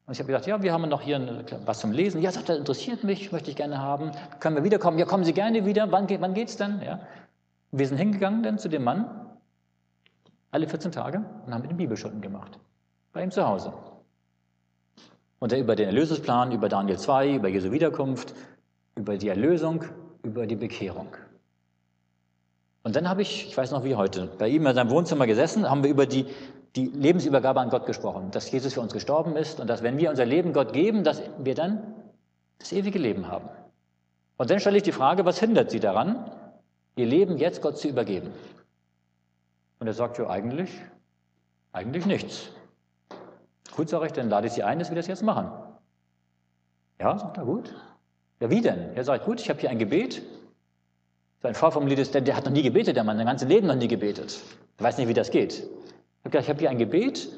Und ich habe gesagt, ja, wir haben noch hier was zum Lesen. Ja, sagt er, interessiert mich, möchte ich gerne haben. Können wir wiederkommen? Ja, kommen Sie gerne wieder. Wann, geht, wann geht's denn? Ja. Wir sind hingegangen dann zu dem Mann, alle 14 Tage, und haben mit ihm Bibelstunden gemacht. Bei ihm zu Hause. Und er über den Erlösungsplan, über Daniel 2, über Jesu Wiederkunft, über die Erlösung, über die Bekehrung. Und dann habe ich, ich weiß noch wie heute, bei ihm in seinem Wohnzimmer gesessen, haben wir über die, die Lebensübergabe an Gott gesprochen, dass Jesus für uns gestorben ist und dass wenn wir unser Leben Gott geben, dass wir dann das ewige Leben haben. Und dann stelle ich die Frage, was hindert Sie daran, ihr Leben jetzt Gott zu übergeben? Und er sagt, ja, eigentlich, eigentlich nichts. Gut, sage ich, dann lade ich Sie ein, dass wir das jetzt machen. Ja, sagt er, gut. Ja, wie denn? Er sagt, gut, ich habe hier ein Gebet. Sein vorformuliertes, denn der hat noch nie gebetet, der Mann, sein ganzes Leben noch nie gebetet. Er weiß nicht, wie das geht. Ich habe hier ein Gebet,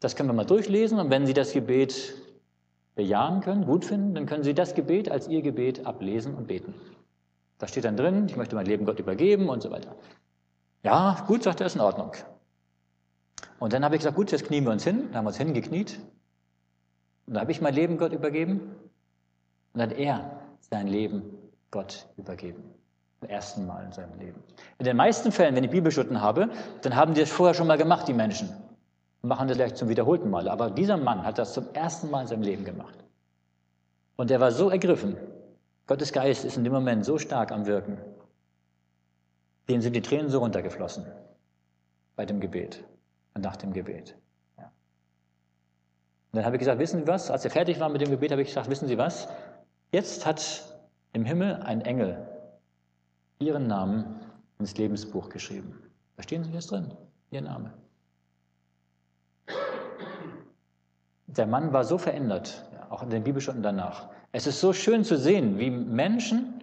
das können wir mal durchlesen und wenn Sie das Gebet bejahen können, gut finden, dann können Sie das Gebet als Ihr Gebet ablesen und beten. Da steht dann drin, ich möchte mein Leben Gott übergeben und so weiter. Ja, gut, sagt er, ist in Ordnung. Und dann habe ich gesagt, gut, jetzt knien wir uns hin. Dann haben wir uns hingekniet. Und dann habe ich mein Leben Gott übergeben. Und dann hat er sein Leben Gott übergeben. Zum ersten Mal in seinem Leben. In den meisten Fällen, wenn ich Bibelstunden habe, dann haben die das vorher schon mal gemacht, die Menschen. Und machen das vielleicht zum wiederholten Mal. Aber dieser Mann hat das zum ersten Mal in seinem Leben gemacht. Und er war so ergriffen. Gottes Geist ist in dem Moment so stark am Wirken. Denen sind die Tränen so runtergeflossen bei dem Gebet und nach dem Gebet. Ja. Und dann habe ich gesagt, wissen Sie was? Als er fertig war mit dem Gebet, habe ich gesagt, wissen Sie was? Jetzt hat im Himmel ein Engel Ihren Namen ins Lebensbuch geschrieben. Verstehen Sie das drin? Ihr Name. Der Mann war so verändert, auch in den Bibelstunden danach. Es ist so schön zu sehen, wie Menschen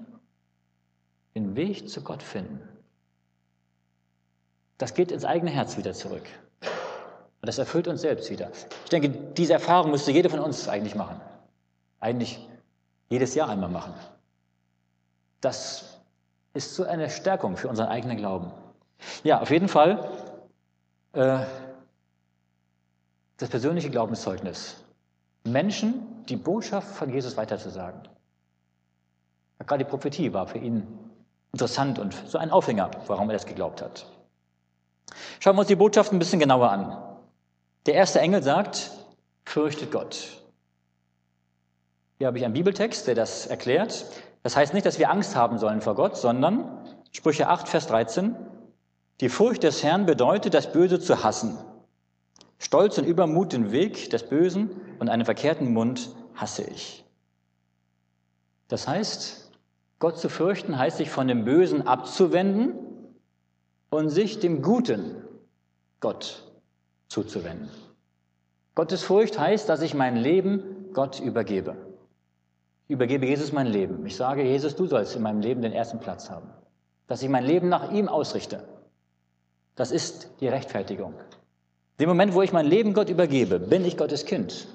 den Weg zu Gott finden. Das geht ins eigene Herz wieder zurück. Und das erfüllt uns selbst wieder. Ich denke, diese Erfahrung müsste jeder von uns eigentlich machen. Eigentlich jedes Jahr einmal machen. Das ist so eine Stärkung für unseren eigenen Glauben. Ja, auf jeden Fall äh, das persönliche Glaubenszeugnis. Menschen die Botschaft von Jesus weiterzusagen. Gerade die Prophetie war für ihn interessant und so ein Aufhänger, warum er das geglaubt hat. Schauen wir uns die Botschaft ein bisschen genauer an. Der erste Engel sagt, fürchtet Gott. Hier habe ich einen Bibeltext, der das erklärt. Das heißt nicht, dass wir Angst haben sollen vor Gott, sondern Sprüche 8, Vers 13, die Furcht des Herrn bedeutet, das Böse zu hassen. Stolz und Übermut den Weg des Bösen und einen verkehrten Mund hasse ich. Das heißt, Gott zu fürchten heißt sich von dem Bösen abzuwenden und sich dem Guten Gott zuzuwenden. Gottesfurcht heißt, dass ich mein Leben Gott übergebe. Ich übergebe Jesus mein Leben. Ich sage, Jesus, du sollst in meinem Leben den ersten Platz haben. Dass ich mein Leben nach ihm ausrichte. Das ist die Rechtfertigung. Dem Moment, wo ich mein Leben Gott übergebe, bin ich Gottes Kind.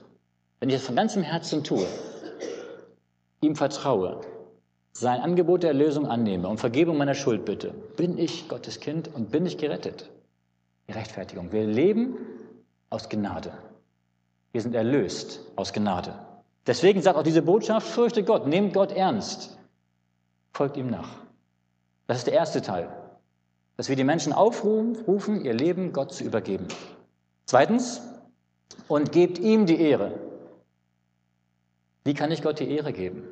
Wenn ich es von ganzem Herzen tue, ihm vertraue, sein Angebot der Erlösung annehme und Vergebung meiner Schuld bitte, bin ich Gottes Kind und bin ich gerettet. Die Rechtfertigung. Wir leben aus Gnade. Wir sind erlöst aus Gnade. Deswegen sagt auch diese Botschaft, fürchte Gott, nehmt Gott ernst, folgt ihm nach. Das ist der erste Teil, dass wir die Menschen aufrufen, ihr Leben Gott zu übergeben. Zweitens, und gebt ihm die Ehre. Wie kann ich Gott die Ehre geben?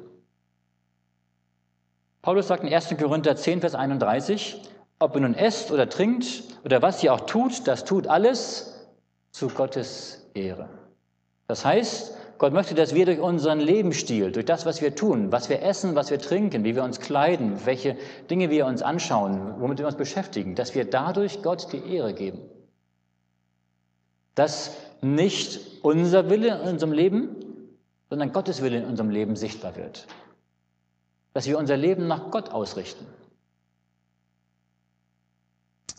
Paulus sagt in 1. Korinther 10, Vers 31, ob ihr nun esst oder trinkt oder was ihr auch tut, das tut alles zu Gottes Ehre. Das heißt, Gott möchte, dass wir durch unseren Lebensstil, durch das, was wir tun, was wir essen, was wir trinken, wie wir uns kleiden, welche Dinge wir uns anschauen, womit wir uns beschäftigen, dass wir dadurch Gott die Ehre geben. Dass nicht unser Wille in unserem Leben, sondern Gottes Wille in unserem Leben sichtbar wird. Dass wir unser Leben nach Gott ausrichten.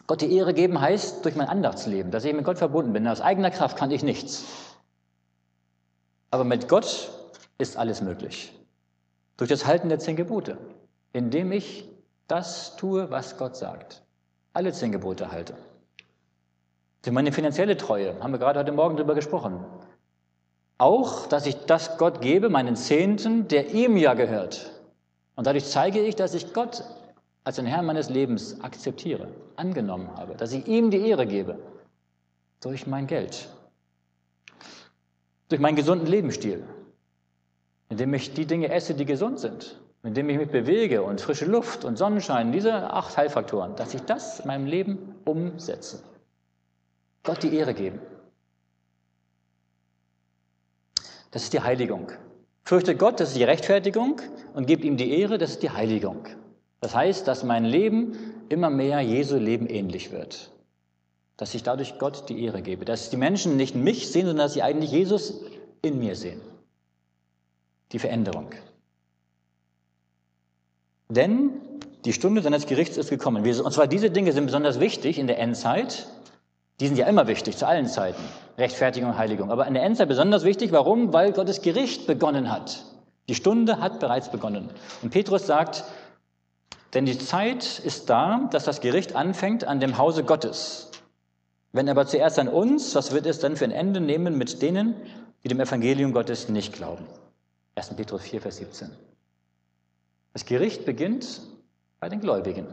Gott die Ehre geben heißt durch mein Andachtsleben, dass ich mit Gott verbunden bin. Aus eigener Kraft kann ich nichts. Aber mit Gott ist alles möglich. Durch das Halten der zehn Gebote, indem ich das tue, was Gott sagt. Alle zehn Gebote halte. Durch meine finanzielle Treue, haben wir gerade heute Morgen darüber gesprochen. Auch, dass ich das Gott gebe, meinen Zehnten, der ihm ja gehört. Und dadurch zeige ich, dass ich Gott als den Herrn meines Lebens akzeptiere, angenommen habe, dass ich ihm die Ehre gebe durch mein Geld, durch meinen gesunden Lebensstil, indem ich die Dinge esse, die gesund sind, indem ich mich bewege und frische Luft und Sonnenschein, diese acht Heilfaktoren, dass ich das in meinem Leben umsetze. Gott die Ehre geben. Das ist die Heiligung. Fürchte Gott, das ist die Rechtfertigung und gib ihm die Ehre, das ist die Heiligung. Das heißt, dass mein Leben immer mehr Jesu Leben ähnlich wird. Dass ich dadurch Gott die Ehre gebe. Dass die Menschen nicht mich sehen, sondern dass sie eigentlich Jesus in mir sehen. Die Veränderung. Denn die Stunde seines Gerichts ist gekommen. Und zwar diese Dinge sind besonders wichtig in der Endzeit. Die sind ja immer wichtig, zu allen Zeiten. Rechtfertigung Heiligung. Aber in der Endzeit besonders wichtig. Warum? Weil Gottes Gericht begonnen hat. Die Stunde hat bereits begonnen. Und Petrus sagt, denn die Zeit ist da, dass das Gericht anfängt an dem Hause Gottes. Wenn aber zuerst an uns, was wird es dann für ein Ende nehmen mit denen, die dem Evangelium Gottes nicht glauben? 1. Petrus 4, Vers 17. Das Gericht beginnt bei den Gläubigen.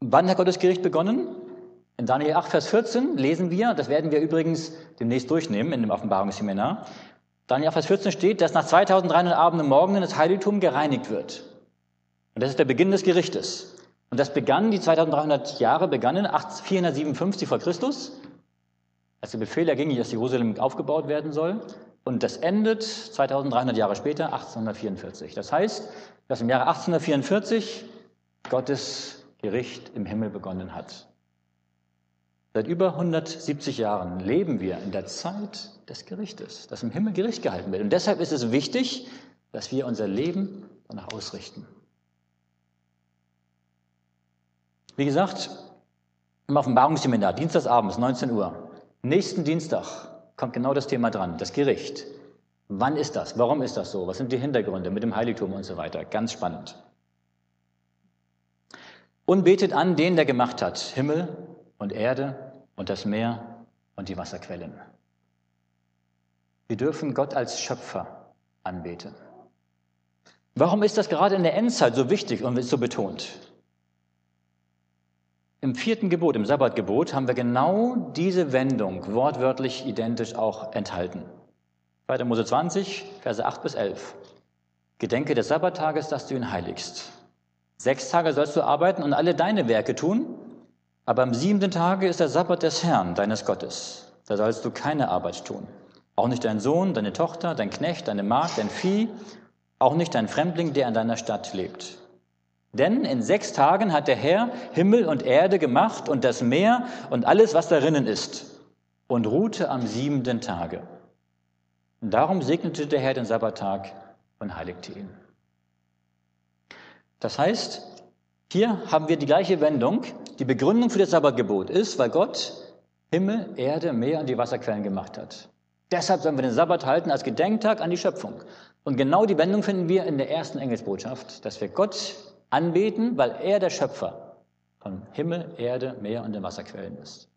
Wann hat Gottes Gericht begonnen? In Daniel 8, Vers 14 lesen wir, das werden wir übrigens demnächst durchnehmen in dem Offenbarungsseminar. Daniel 8, Vers 14 steht, dass nach 2300 Abenden und Morgen das Heiligtum gereinigt wird. Und das ist der Beginn des Gerichtes. Und das begann, die 2300 Jahre begannen 457 vor Christus, als der Befehl erging, dass Jerusalem aufgebaut werden soll. Und das endet 2300 Jahre später, 1844. Das heißt, dass im Jahre 1844 Gottes Gericht im Himmel begonnen hat. Seit über 170 Jahren leben wir in der Zeit des Gerichtes, dass im Himmel Gericht gehalten wird. Und deshalb ist es wichtig, dass wir unser Leben danach ausrichten. Wie gesagt, im Offenbarungsseminar, Dienstagsabends, 19 Uhr. Nächsten Dienstag kommt genau das Thema dran, das Gericht. Wann ist das? Warum ist das so? Was sind die Hintergründe mit dem Heiligtum und so weiter? Ganz spannend. Und betet an den, der gemacht hat, Himmel und Erde und das Meer und die Wasserquellen. Wir dürfen Gott als Schöpfer anbeten. Warum ist das gerade in der Endzeit so wichtig und so betont? Im vierten Gebot, im Sabbatgebot, haben wir genau diese Wendung wortwörtlich identisch auch enthalten. 2. Mose 20, Verse 8 bis 11. Gedenke des Sabbattages, dass du ihn heiligst. Sechs Tage sollst du arbeiten und alle deine Werke tun, aber am siebenten Tage ist der Sabbat des Herrn, deines Gottes. Da sollst du keine Arbeit tun. Auch nicht dein Sohn, deine Tochter, dein Knecht, deine Magd, dein Vieh, auch nicht dein Fremdling, der in deiner Stadt lebt. Denn in sechs Tagen hat der Herr Himmel und Erde gemacht und das Meer und alles, was darinnen ist, und ruhte am siebenten Tage. Und darum segnete der Herr den Sabbattag und heiligte ihn. Das heißt, hier haben wir die gleiche Wendung. Die Begründung für das Sabbatgebot ist, weil Gott Himmel, Erde, Meer und die Wasserquellen gemacht hat. Deshalb sollen wir den Sabbat halten als Gedenktag an die Schöpfung. Und genau die Wendung finden wir in der ersten Engelsbotschaft, dass wir Gott anbeten, weil er der Schöpfer von Himmel, Erde, Meer und den Wasserquellen ist.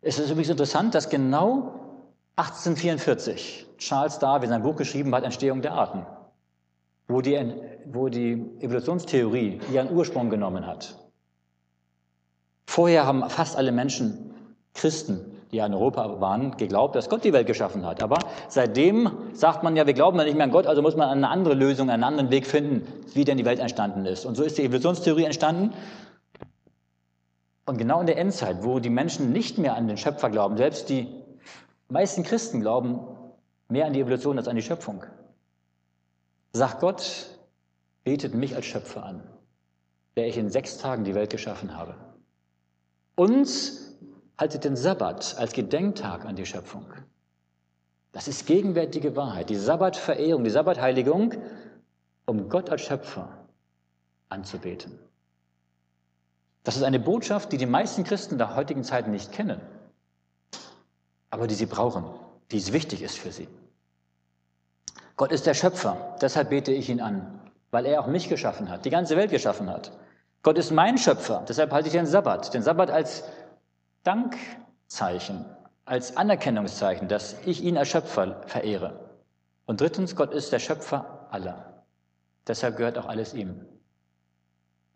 Es ist übrigens interessant, dass genau 1844 Charles Darwin sein Buch geschrieben hat, Entstehung der Arten, wo die, wo die Evolutionstheorie ihren Ursprung genommen hat. Vorher haben fast alle Menschen, Christen, die ja in Europa waren, geglaubt, dass Gott die Welt geschaffen hat. Aber seitdem sagt man ja, wir glauben ja nicht mehr an Gott, also muss man eine andere Lösung, einen anderen Weg finden, wie denn die Welt entstanden ist. Und so ist die Evolutionstheorie entstanden. Und genau in der Endzeit, wo die Menschen nicht mehr an den Schöpfer glauben, selbst die meisten Christen glauben mehr an die Evolution als an die Schöpfung, sagt Gott, betet mich als Schöpfer an, der ich in sechs Tagen die Welt geschaffen habe. Uns haltet den Sabbat als Gedenktag an die Schöpfung. Das ist gegenwärtige Wahrheit, die Sabbatverehrung, die Sabbatheiligung, um Gott als Schöpfer anzubeten. Das ist eine Botschaft, die die meisten Christen der heutigen Zeit nicht kennen, aber die sie brauchen, die es wichtig ist für sie. Gott ist der Schöpfer, deshalb bete ich ihn an, weil er auch mich geschaffen hat, die ganze Welt geschaffen hat. Gott ist mein Schöpfer, deshalb halte ich den Sabbat, den Sabbat als Dankzeichen, als Anerkennungszeichen, dass ich ihn als Schöpfer verehre. Und drittens, Gott ist der Schöpfer aller. Deshalb gehört auch alles ihm.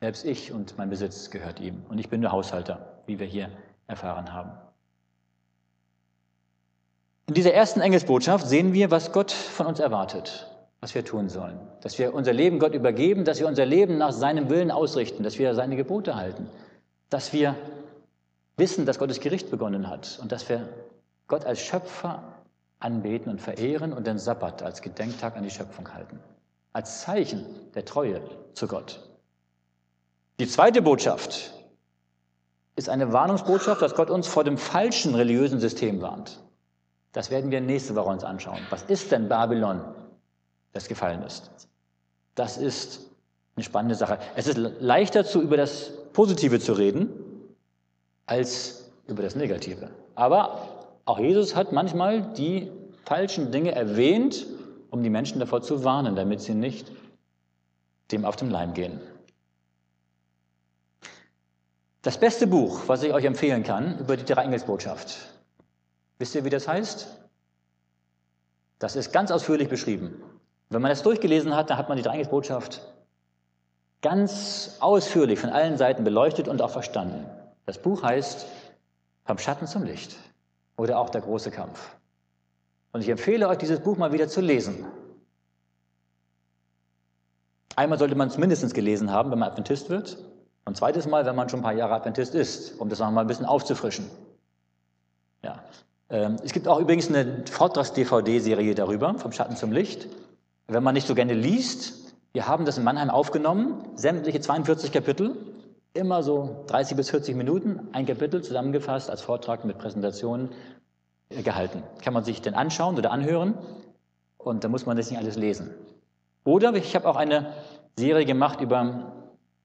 Selbst ich und mein Besitz gehört ihm. Und ich bin nur Haushalter, wie wir hier erfahren haben. In dieser ersten Engelsbotschaft sehen wir, was Gott von uns erwartet, was wir tun sollen. Dass wir unser Leben Gott übergeben, dass wir unser Leben nach seinem Willen ausrichten, dass wir seine Gebote halten, dass wir wissen, dass Gottes Gericht begonnen hat und dass wir Gott als Schöpfer anbeten und verehren und den Sabbat als Gedenktag an die Schöpfung halten, als Zeichen der Treue zu Gott. Die zweite Botschaft ist eine Warnungsbotschaft, dass Gott uns vor dem falschen religiösen System warnt. Das werden wir nächste Woche uns anschauen. Was ist denn Babylon, das gefallen ist? Das ist eine spannende Sache. Es ist leichter, über das Positive zu reden, als über das Negative. Aber auch Jesus hat manchmal die falschen Dinge erwähnt, um die Menschen davor zu warnen, damit sie nicht dem auf den Leim gehen. Das beste Buch, was ich euch empfehlen kann über die Dreieingelsbotschaft, wisst ihr, wie das heißt? Das ist ganz ausführlich beschrieben. Wenn man das durchgelesen hat, dann hat man die Dreieingelsbotschaft ganz ausführlich von allen Seiten beleuchtet und auch verstanden. Das Buch heißt Vom Schatten zum Licht oder auch Der große Kampf. Und ich empfehle euch, dieses Buch mal wieder zu lesen. Einmal sollte man es mindestens gelesen haben, wenn man Adventist wird. Und zweites Mal, wenn man schon ein paar Jahre Adventist ist, um das noch mal ein bisschen aufzufrischen. Ja. Ähm, es gibt auch übrigens eine Vortrags-DVD-Serie darüber, vom Schatten zum Licht. Wenn man nicht so gerne liest, wir haben das in Mannheim aufgenommen, sämtliche 42 Kapitel, immer so 30 bis 40 Minuten, ein Kapitel zusammengefasst als Vortrag mit Präsentationen äh, gehalten. Kann man sich denn anschauen oder anhören und da muss man das nicht alles lesen. Oder ich habe auch eine Serie gemacht über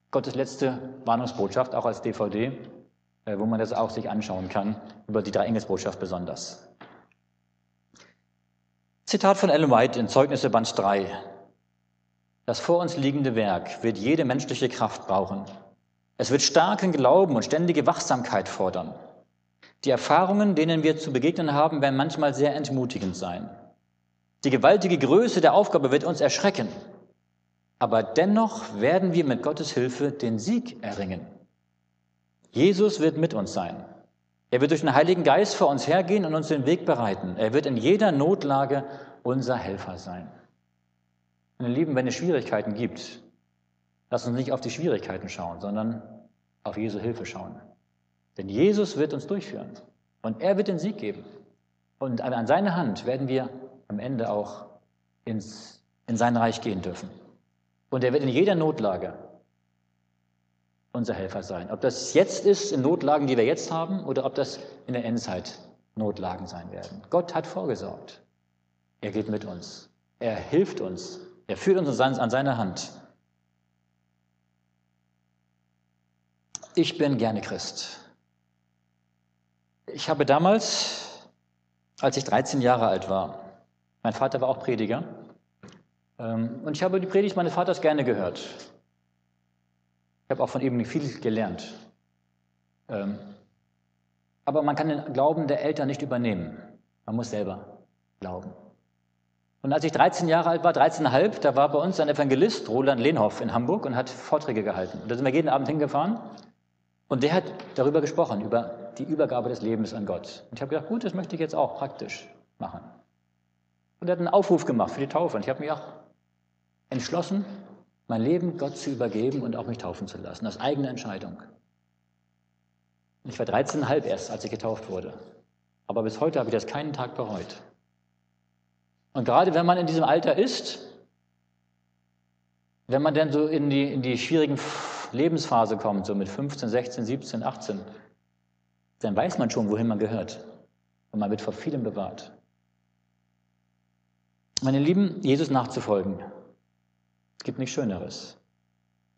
Gottes letzte Warnungsbotschaft, auch als DVD, äh, wo man das auch sich anschauen kann, über die Engelsbotschaft besonders. Zitat von Ellen White in Zeugnisse Band 3. Das vor uns liegende Werk wird jede menschliche Kraft brauchen. Es wird starken Glauben und ständige Wachsamkeit fordern. Die Erfahrungen, denen wir zu begegnen haben, werden manchmal sehr entmutigend sein. Die gewaltige Größe der Aufgabe wird uns erschrecken. Aber dennoch werden wir mit Gottes Hilfe den Sieg erringen. Jesus wird mit uns sein. Er wird durch den Heiligen Geist vor uns hergehen und uns den Weg bereiten. Er wird in jeder Notlage unser Helfer sein. Meine Lieben, wenn es Schwierigkeiten gibt, lass uns nicht auf die Schwierigkeiten schauen, sondern auf Jesu Hilfe schauen. Denn Jesus wird uns durchführen und er wird den Sieg geben. Und an seine Hand werden wir am Ende auch ins, in sein Reich gehen dürfen. Und er wird in jeder Notlage unser Helfer sein. Ob das jetzt ist in Notlagen, die wir jetzt haben, oder ob das in der Endzeit Notlagen sein werden. Gott hat vorgesorgt. Er geht mit uns. Er hilft uns. Er führt uns an seiner Hand. Ich bin gerne Christ. Ich habe damals, als ich 13 Jahre alt war, mein Vater war auch Prediger, ähm, und ich habe die Predigt meines Vaters gerne gehört. Ich habe auch von ihm viel gelernt. Ähm, aber man kann den Glauben der Eltern nicht übernehmen. Man muss selber glauben. Und als ich 13 Jahre alt war, 13,5, da war bei uns ein Evangelist, Roland Lehnhoff, in Hamburg und hat Vorträge gehalten. Und da sind wir jeden Abend hingefahren. Und der hat darüber gesprochen, über die Übergabe des Lebens an Gott. Und ich habe gedacht, gut, das möchte ich jetzt auch praktisch machen. Und er hat einen Aufruf gemacht für die Taufe. Und ich habe mich auch entschlossen, mein Leben Gott zu übergeben und auch mich taufen zu lassen, aus eigener Entscheidung. Ich war 13,5 erst, als ich getauft wurde. Aber bis heute habe ich das keinen Tag bereut. Und gerade wenn man in diesem Alter ist, wenn man dann so in die, in die schwierigen Lebensphase kommt, so mit 15, 16, 17, 18, dann weiß man schon, wohin man gehört. Und man wird vor vielem bewahrt. Meine Lieben, Jesus nachzufolgen, es gibt nichts Schöneres,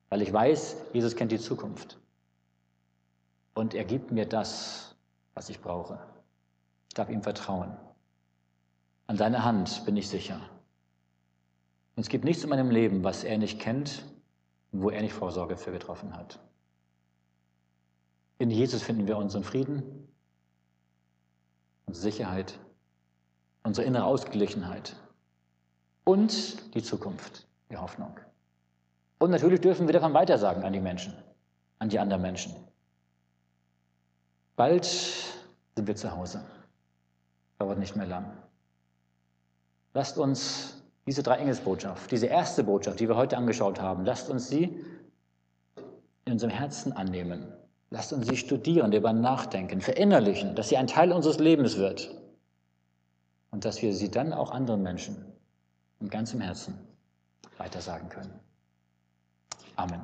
weil ich weiß, Jesus kennt die Zukunft. Und er gibt mir das, was ich brauche. Ich darf ihm vertrauen. An seiner Hand bin ich sicher. Und es gibt nichts in meinem Leben, was er nicht kennt wo er nicht Vorsorge für getroffen hat. In Jesus finden wir unseren Frieden, unsere Sicherheit, unsere innere Ausgeglichenheit und die Zukunft die Hoffnung. Und natürlich dürfen wir davon weitersagen an die Menschen, an die anderen Menschen. Bald sind wir zu Hause. Dauert nicht mehr lang. Lasst uns diese drei Engelsbotschaft, diese erste Botschaft, die wir heute angeschaut haben, lasst uns sie in unserem Herzen annehmen. Lasst uns sie studieren, darüber nachdenken, verinnerlichen, dass sie ein Teil unseres Lebens wird und dass wir sie dann auch anderen Menschen im ganzen Herzen weitersagen können. Amen.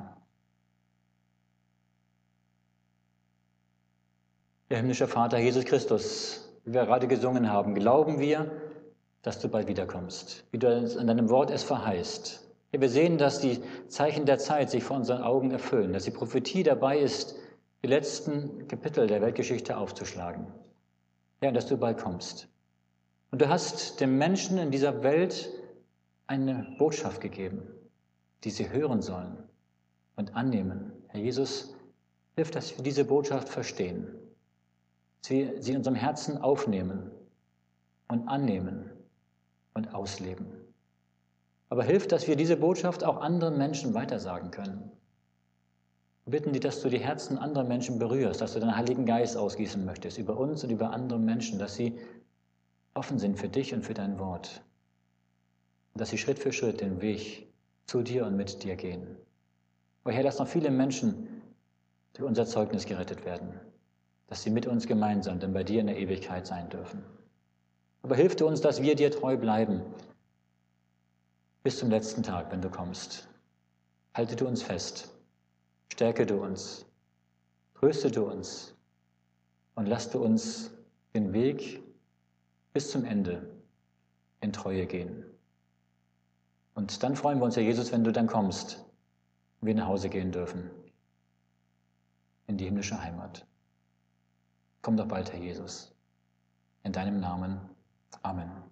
Der himmlische Vater Jesus Christus, wie wir gerade gesungen haben, glauben wir, dass du bald wiederkommst, wie du in deinem Wort es verheißt. Wir sehen, dass die Zeichen der Zeit sich vor unseren Augen erfüllen, dass die Prophetie dabei ist, die letzten Kapitel der Weltgeschichte aufzuschlagen. Ja, dass du bald kommst. Und du hast den Menschen in dieser Welt eine Botschaft gegeben, die sie hören sollen und annehmen. Herr Jesus, hilf, dass wir diese Botschaft verstehen, dass sie in unserem Herzen aufnehmen und annehmen und ausleben. Aber hilf, dass wir diese Botschaft auch anderen Menschen weitersagen können. Wir bitten dich, dass du die Herzen anderer Menschen berührst, dass du deinen Heiligen Geist ausgießen möchtest über uns und über andere Menschen, dass sie offen sind für dich und für dein Wort und dass sie Schritt für Schritt den Weg zu dir und mit dir gehen. O Herr, dass noch viele Menschen durch unser Zeugnis gerettet werden, dass sie mit uns gemeinsam dann bei dir in der Ewigkeit sein dürfen. Aber hilf du uns, dass wir dir treu bleiben bis zum letzten Tag, wenn du kommst. Halte du uns fest, stärke du uns tröste du uns und lass du uns den Weg bis zum Ende in Treue gehen. Und dann freuen wir uns, Herr Jesus, wenn du dann kommst und wir nach Hause gehen dürfen, in die himmlische Heimat. Komm doch bald, Herr Jesus. In deinem Namen. Amen.